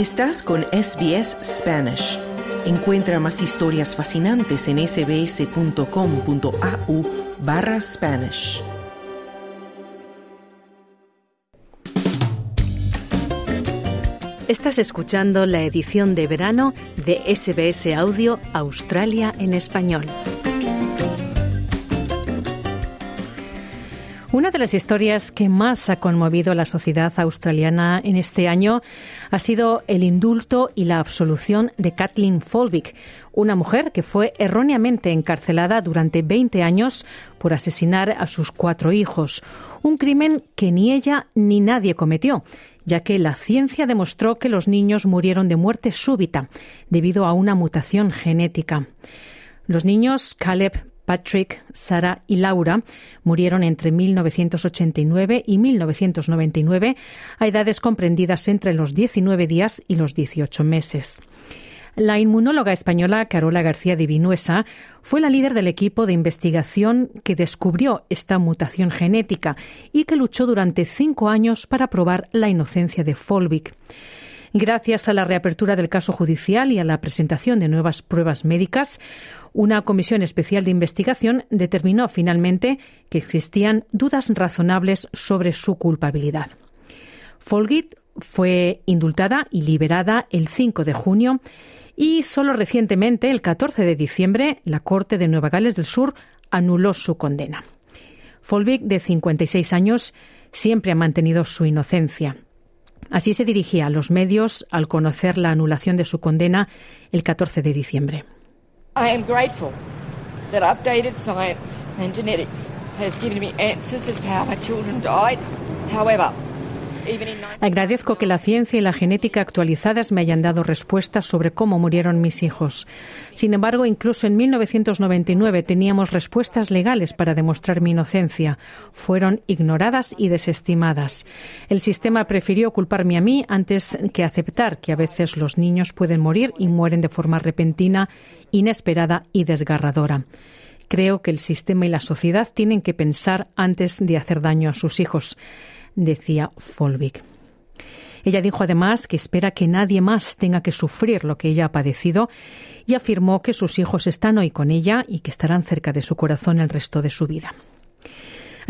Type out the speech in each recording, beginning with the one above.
Estás con SBS Spanish. Encuentra más historias fascinantes en sbs.com.au barra Spanish. Estás escuchando la edición de verano de SBS Audio Australia en español. Una de las historias que más ha conmovido a la sociedad australiana en este año ha sido el indulto y la absolución de Kathleen Folbig, una mujer que fue erróneamente encarcelada durante 20 años por asesinar a sus cuatro hijos, un crimen que ni ella ni nadie cometió ya que la ciencia demostró que los niños murieron de muerte súbita debido a una mutación genética. Los niños Caleb, Patrick, Sara y Laura murieron entre 1989 y 1999 a edades comprendidas entre los 19 días y los 18 meses. La inmunóloga española Carola García de Vinuesa fue la líder del equipo de investigación que descubrió esta mutación genética y que luchó durante cinco años para probar la inocencia de Folvik. Gracias a la reapertura del caso judicial y a la presentación de nuevas pruebas médicas, una comisión especial de investigación determinó finalmente que existían dudas razonables sobre su culpabilidad. Folgit fue indultada y liberada el 5 de junio y solo recientemente, el 14 de diciembre, la Corte de Nueva Gales del Sur anuló su condena. Folvik, de 56 años, siempre ha mantenido su inocencia. Así se dirigía a los medios al conocer la anulación de su condena el 14 de diciembre. I am grateful that updated science and genetics has given me answers as to how my children died. However, Agradezco que la ciencia y la genética actualizadas me hayan dado respuestas sobre cómo murieron mis hijos. Sin embargo, incluso en 1999 teníamos respuestas legales para demostrar mi inocencia. Fueron ignoradas y desestimadas. El sistema prefirió culparme a mí antes que aceptar que a veces los niños pueden morir y mueren de forma repentina, inesperada y desgarradora. Creo que el sistema y la sociedad tienen que pensar antes de hacer daño a sus hijos decía Folvik. Ella dijo además que espera que nadie más tenga que sufrir lo que ella ha padecido y afirmó que sus hijos están hoy con ella y que estarán cerca de su corazón el resto de su vida.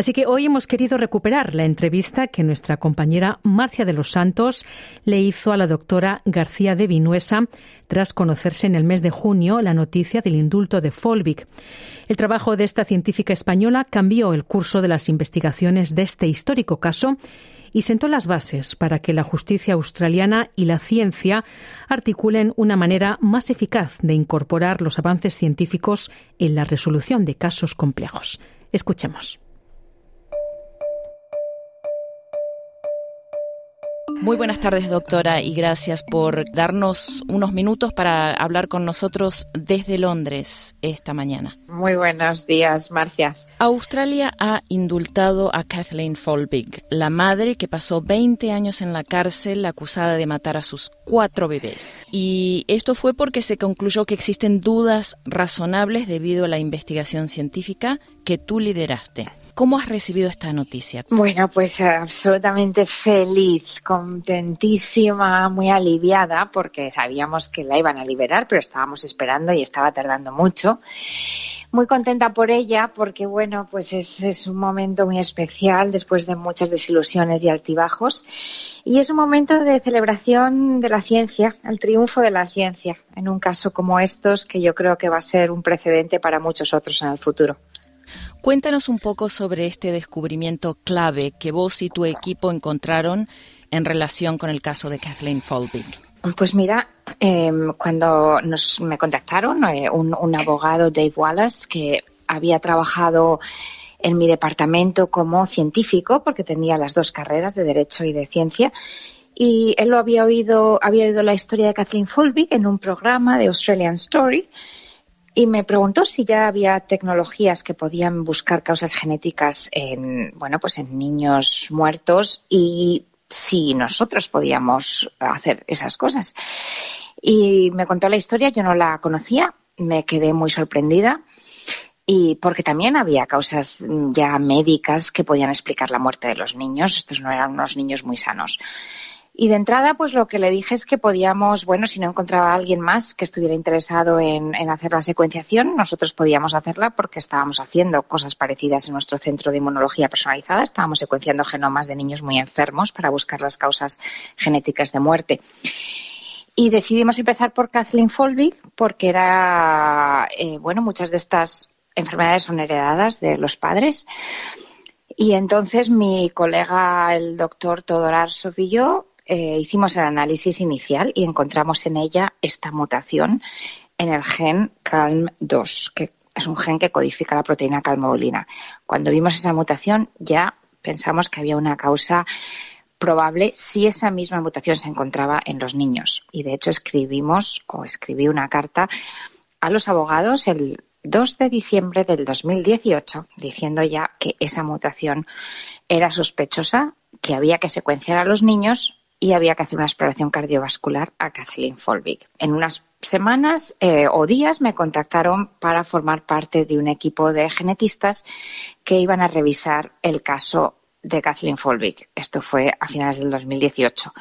Así que hoy hemos querido recuperar la entrevista que nuestra compañera Marcia de los Santos le hizo a la doctora García de Vinuesa tras conocerse en el mes de junio la noticia del indulto de Folvik. El trabajo de esta científica española cambió el curso de las investigaciones de este histórico caso y sentó las bases para que la justicia australiana y la ciencia articulen una manera más eficaz de incorporar los avances científicos en la resolución de casos complejos. Escuchemos. Muy buenas tardes, doctora, y gracias por darnos unos minutos para hablar con nosotros desde Londres esta mañana. Muy buenos días, Marcia. Australia ha indultado a Kathleen Folbig, la madre que pasó 20 años en la cárcel acusada de matar a sus cuatro bebés. Y esto fue porque se concluyó que existen dudas razonables debido a la investigación científica que tú lideraste. ¿Cómo has recibido esta noticia? Bueno, pues absolutamente feliz, contentísima, muy aliviada, porque sabíamos que la iban a liberar, pero estábamos esperando y estaba tardando mucho. Muy contenta por ella, porque bueno, pues es, es un momento muy especial después de muchas desilusiones y altibajos. Y es un momento de celebración de la ciencia, el triunfo de la ciencia, en un caso como estos, que yo creo que va a ser un precedente para muchos otros en el futuro. Cuéntanos un poco sobre este descubrimiento clave que vos y tu equipo encontraron en relación con el caso de Kathleen Folbig. Pues mira, em, cuando nos, me contactaron eh, un, abogado, Dave Wallace, que había trabajado en mi departamento como científico, porque tenía las dos carreras de Derecho y de Ciencia, y él lo había oído, había oído la historia de Kathleen Folbig en un programa de Australian Story, y me preguntó si ya había tecnologías que podían buscar causas genéticas en, bueno, pues en niños muertos y si nosotros podíamos hacer esas cosas. Y me contó la historia, yo no la conocía, me quedé muy sorprendida y porque también había causas ya médicas que podían explicar la muerte de los niños. Estos no eran unos niños muy sanos. Y de entrada, pues lo que le dije es que podíamos, bueno, si no encontraba a alguien más que estuviera interesado en, hacer la secuenciación, nosotros podíamos hacerla porque estábamos haciendo cosas parecidas en nuestro centro de inmunología personalizada. Estábamos secuenciando genomas de niños muy enfermos para buscar las causas genéticas de muerte. Y decidimos empezar por Kathleen Folbig porque era, eh, bueno, muchas de estas enfermedades son heredadas de los padres. Y entonces mi colega, el doctor Todor Arsov y yo, eh, hicimos el análisis inicial y encontramos en ella esta mutación en el gen CALM2, que es un gen que codifica la proteína calmodulina. Cuando vimos esa mutación ya pensamos que había una causa probable si esa misma mutación se encontraba en los niños. Y de hecho escribimos o escribí una carta a los abogados el 2 de diciembre del 2018 diciendo ya que esa mutación era sospechosa, que había que secuenciar a los niños y había que hacer una exploración cardiovascular a Kathleen Folbig. En unas semanas eh, o días me contactaron para formar parte de un equipo de genetistas que iban a revisar el caso de Kathleen Folbig. Esto fue a finales del 2018.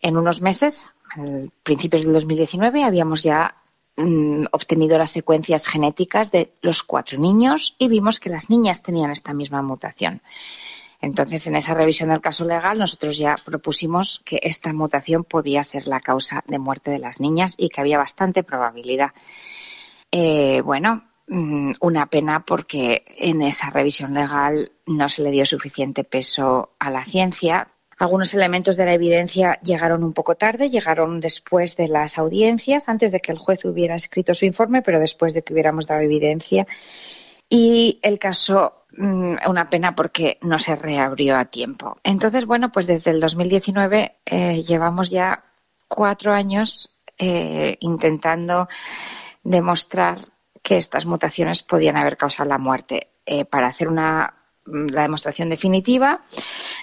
En unos meses, principios del 2019, habíamos ya mm, obtenido las secuencias genéticas de los cuatro niños y vimos que las niñas tenían esta misma mutación. Entonces, en esa revisión del caso legal, nosotros ya propusimos que esta mutación podía ser la causa de muerte de las niñas y que había bastante probabilidad. Eh, bueno, mm, una pena porque en esa revisión legal no se le dio suficiente peso a la ciencia. Algunos elementos de la evidencia llegaron un poco tarde, llegaron después de las audiencias, antes de que el juez hubiera escrito su informe, pero después de que hubiéramos dado evidencia. Y el caso Mm, una pena porque no se reabrió a tiempo. Entonces, bueno, pues desde el 2019 eh, llevamos ya cuatro años eh, intentando demostrar que estas mutaciones podían haber causado la muerte. Eh, para hacer una mm, la demostración definitiva,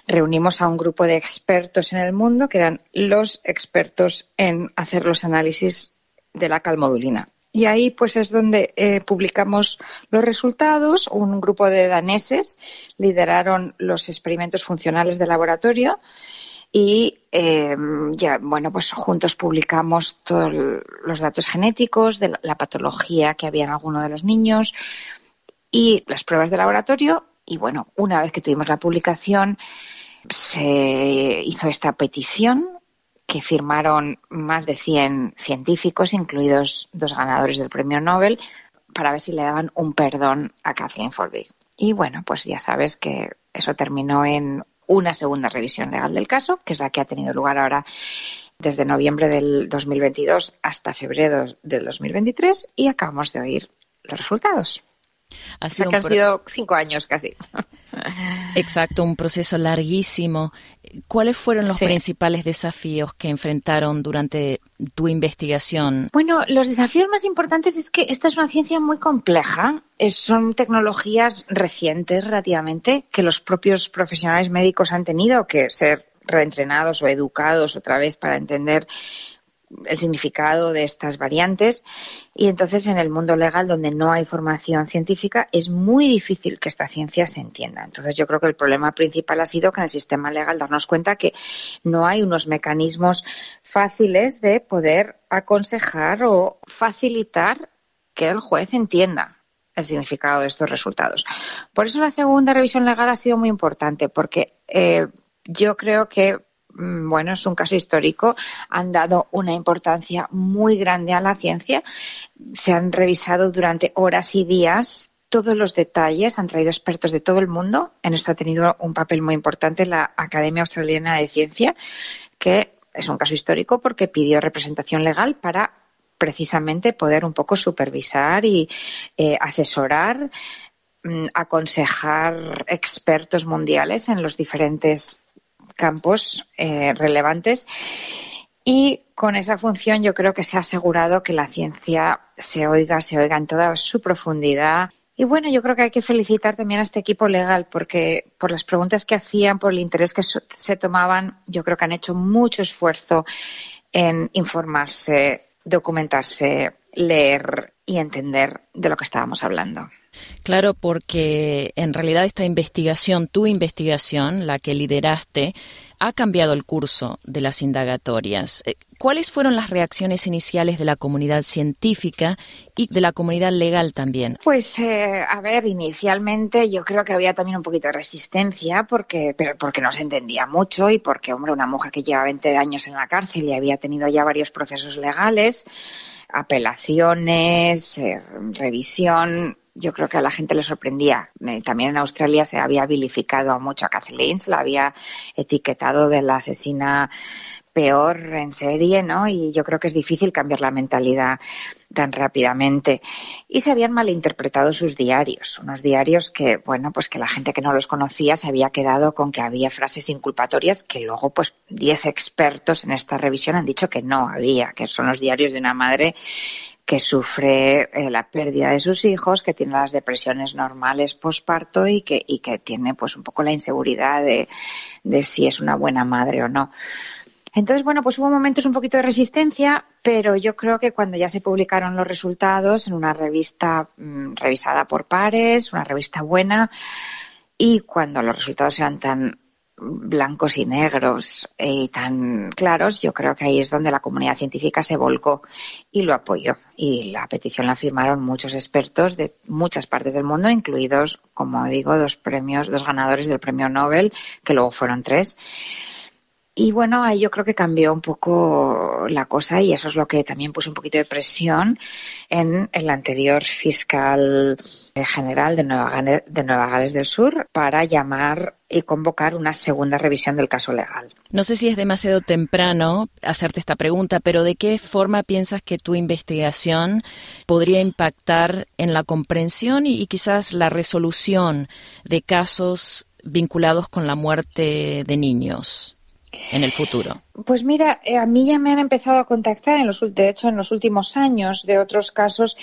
reunimos a un grupo de expertos en el mundo que eran los expertos en hacer los análisis de la calmodulina. Y ahí pues es donde eh, publicamos los resultados. Un grupo de daneses lideraron los experimentos funcionales de laboratorio y em, ya bueno pues juntos publicamos todos los datos genéticos de la patología que había en alguno de los niños y las pruebas de laboratorio y bueno una vez que tuvimos la publicación se hizo esta petición que firmaron más de 100 científicos, incluidos dos ganadores del premio Nobel, para ver si le daban un perdón a Kathleen Folbig. Y bueno, pues ya sabes que eso terminó en una segunda revisión legal del caso, que es la que ha tenido lugar ahora desde noviembre del 2022 hasta febrero del 2023 y acabamos de oír los resultados. Ha sido que han sido cinco años casi. Exacto, un proceso larguísimo. ¿Cuáles fueron los principales desafíos que enfrentaron durante tu investigación? Bueno, los desafíos más importantes es que esta es una ciencia muy compleja. son tecnologías recientes relativamente que los propios profesionales médicos han tenido que ser reentrenados o educados otra vez para entender el significado de estas variantes y entonces en el mundo legal donde no hay formación científica es muy difícil que esta ciencia se entienda. Entonces yo creo que el problema principal ha sido que en el sistema legal darnos cuenta que no hay unos mecanismos fáciles de poder aconsejar o facilitar que el juez entienda el significado de estos resultados. Por eso la segunda revisión legal ha sido muy importante porque eh, yo creo que bueno, es un caso histórico, han dado una importancia muy grande a la ciencia, se han revisado durante horas y días todos los detalles, han traído expertos de todo el mundo, en esto ha tenido un papel muy importante la Academia Australiana de Ciencia, que es un caso histórico porque pidió representación legal para precisamente poder un poco supervisar y eh, asesorar mm, aconsejar expertos mundiales en los diferentes campos eh, relevantes. Y con esa función yo creo que se ha asegurado que la ciencia se oiga, se oiga en toda su profundidad. Y bueno, yo creo que hay que felicitar también a este equipo legal porque por las preguntas que hacían, por el interés que se tomaban, yo creo que han hecho mucho esfuerzo en informarse, documentarse, leer y entender de lo que estábamos hablando. Claro, porque en realidad esta investigación, tu investigación, la que lideraste, ha cambiado el curso de las indagatorias. Eh, ¿Cuáles fueron las reacciones iniciales de la comunidad científica y de la comunidad legal también? Pues, eh, a ver, inicialmente yo creo que había también un poquito de resistencia porque, pero porque no se entendía mucho y porque, hombre, una mujer que lleva 20 años en la cárcel y había tenido ya varios procesos legales, apelaciones, eh, revisión, yo creo que a la gente le sorprendía. También en Australia se había vilificado mucho a Kathleen, se la había etiquetado de la asesina peor en serie, ¿no? Y yo creo que es difícil cambiar la mentalidad tan rápidamente. Y se habían malinterpretado sus diarios, unos diarios que, bueno, pues que la gente que no los conocía se había quedado con que había frases inculpatorias que luego, pues, diez expertos en esta revisión han dicho que no había, que son los diarios de una madre que sufre eh, la pérdida de sus hijos, que tiene las depresiones normales posparto y que, y que tiene pues un poco la inseguridad de, de si es una buena madre o no. Entonces, bueno, pues hubo momentos un poquito de resistencia, pero yo creo que cuando ya se publicaron los resultados en una revista mm, revisada por pares, una revista buena, y cuando los resultados eran tan blancos y negros y tan claros, yo creo que ahí es donde la comunidad científica se volcó y lo apoyó. Y la petición la firmaron muchos expertos de muchas partes del mundo, incluidos, como digo, dos premios, dos ganadores del premio Nobel, que luego fueron tres. Y bueno, ahí yo creo que cambió un poco la cosa y eso es lo que también puso un poquito de presión en el anterior fiscal general de Nueva, Gales, de Nueva Gales del Sur para llamar y convocar una segunda revisión del caso legal. No sé si es demasiado temprano hacerte esta pregunta, pero ¿de qué forma piensas que tu investigación podría impactar en la comprensión y, y quizás la resolución de casos vinculados con la muerte de niños? En el futuro? Pues mira, eh, a mí ya me han empezado a contactar, en los, de hecho, en los últimos años, de otros casos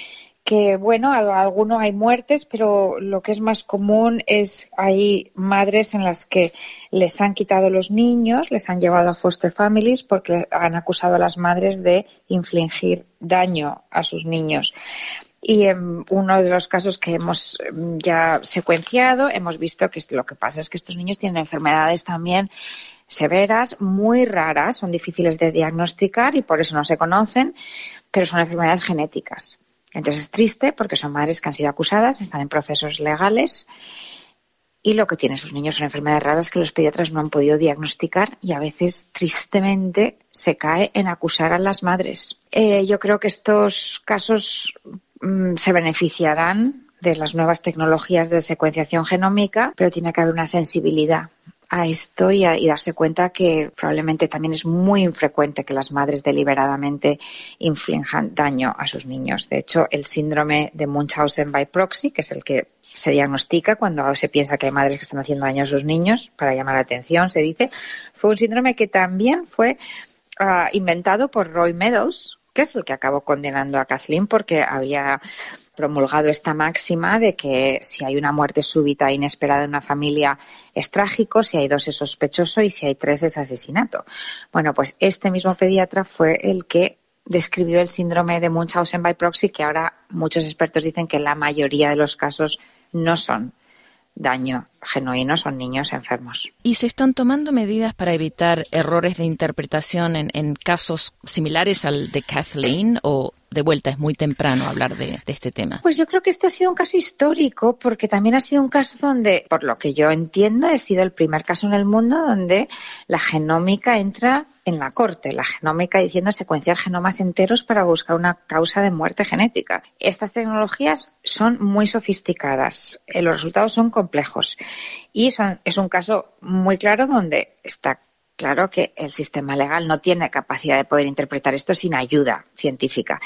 que, bueno, algunos hay muertes, pero lo que es más común es hay madres en las que les han quitado los niños, les han llevado a foster families porque han acusado a las madres de infligir daño a sus niños. Y en uno de los casos que hemos mm, ya secuenciado, hemos visto que lo que pasa es que estos niños tienen enfermedades también severas, muy raras, son difíciles de diagnosticar y por eso no se conocen, pero son enfermedades genéticas. Entonces es triste porque son madres que han sido acusadas, están en procesos legales y lo que tienen sus niños son enfermedades raras que los pediatras no han podido diagnosticar y a veces tristemente se cae en acusar a las madres. Eh, yo creo que estos casos mm, se beneficiarán de las nuevas tecnologías de secuenciación genómica, pero tiene que haber una sensibilidad a esto y, darse cuenta que probablemente también es muy infrecuente que las madres deliberadamente inflijan daño a sus niños. De hecho, el síndrome de Munchausen by proxy, que es el que se diagnostica cuando se piensa que hay madres que están haciendo daño a sus niños para llamar la atención, se dice, fue un síndrome que también fue ah, inventado por Roy Meadows, que es el que acabó condenando a Kathleen porque había promulgado esta máxima de que si hay una muerte súbita e inesperada en una familia es trágico, si hay dos es sospechoso y si hay tres es asesinato. Bueno, pues este mismo pediatra fue el que describió el síndrome de Munchausen by proxy, que ahora muchos expertos dicen que la mayoría de los casos no son daño genuino son niños enfermos. ¿Y se están tomando medidas para evitar errores de interpretación en, en casos similares al de Kathleen o de vuelta es muy temprano hablar de, este tema? Pues yo creo que este ha sido un caso histórico porque también ha sido un caso donde, por lo que yo entiendo, ha sido el primer caso en el mundo donde la genómica entra en la corte, la genómica diciendo secuenciar genomas enteros para buscar una causa de muerte genética. Estas tecnologías son muy sofisticadas, eh, los resultados son complejos y son, es un caso muy claro donde está claro que el sistema legal no tiene capacidad de poder interpretar esto sin ayuda científica.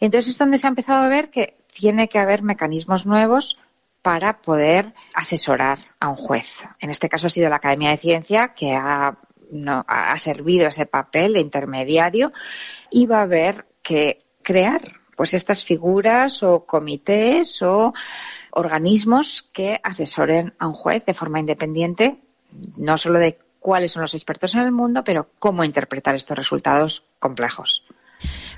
Entonces es donde se ha empezado a ver que tiene que haber mecanismos nuevos para poder asesorar a un juez. En este caso ha sido la Academia de Ciencia que ha, ha servido ese papel de intermediario y va a haber que crear pues estas figuras o comités o organismos que asesoren a un juez de forma independiente, no solo de cuáles son los expertos en el mundo, pero cómo interpretar estos resultados complejos.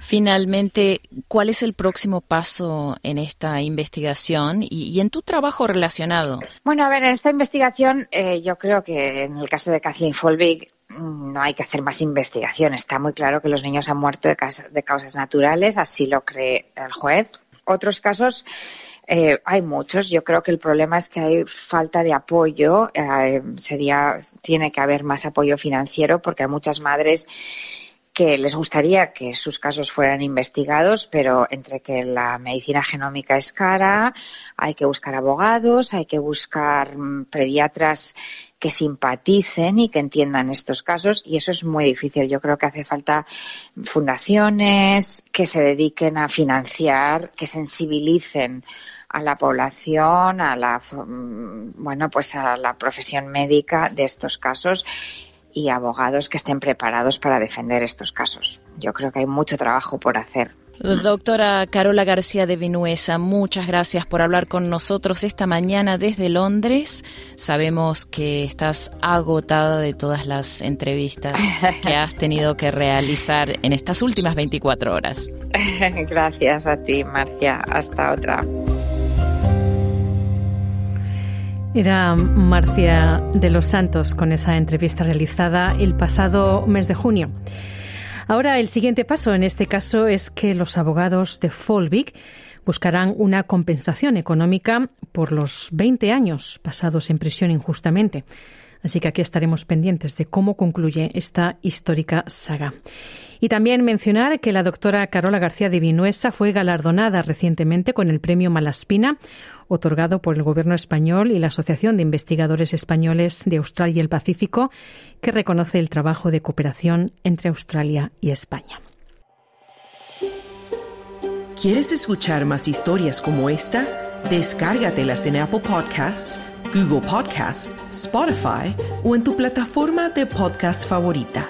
Finalmente, ¿cuál es el próximo paso en esta investigación y, en tu trabajo relacionado? Bueno, a ver, en esta investigación eh, yo creo que en el caso de Kathleen Folbig mm, no hay que hacer más investigación. Está muy claro que los niños han muerto de, de causas naturales, así lo cree el juez. Otros casos eh, hay muchos. Yo creo que el problema es que hay falta de apoyo. Eh, sería, tiene que haber más apoyo financiero porque hay muchas madres que les gustaría que sus casos fueran investigados, pero entre que la medicina genómica es cara, hay que buscar abogados, hay que buscar mm, pediatras que simpaticen y que entiendan estos casos y eso es muy difícil. Yo creo que hace falta fundaciones que se dediquen a financiar, que sensibilicen a la población, a la bueno, pues a la profesión médica de estos casos y abogados que estén preparados para defender estos casos. Yo creo que hay mucho trabajo por hacer. Doctora Carola García de Vinuesa, muchas gracias por hablar con nosotros esta mañana desde Londres. Sabemos que estás agotada de todas las entrevistas que has tenido que realizar en estas últimas 24 horas. Gracias a ti, Marcia. Hasta otra. Era Marcia de los Santos con esa entrevista realizada el pasado mes de junio. Ahora el siguiente paso en este caso es que los abogados de Folvik buscarán una compensación económica por los 20 años pasados en prisión injustamente. Así que aquí estaremos pendientes de cómo concluye esta histórica saga. Y también mencionar que la doctora Carola García de Vinuesa fue galardonada recientemente con el premio Malaspina, otorgado por el Gobierno español y la Asociación de Investigadores Españoles de Australia y el Pacífico, que reconoce el trabajo de cooperación entre Australia y España. ¿Quieres escuchar más historias como esta? Descárgatelas en Apple Podcasts, Google Podcasts, Spotify o en tu plataforma de podcast favorita.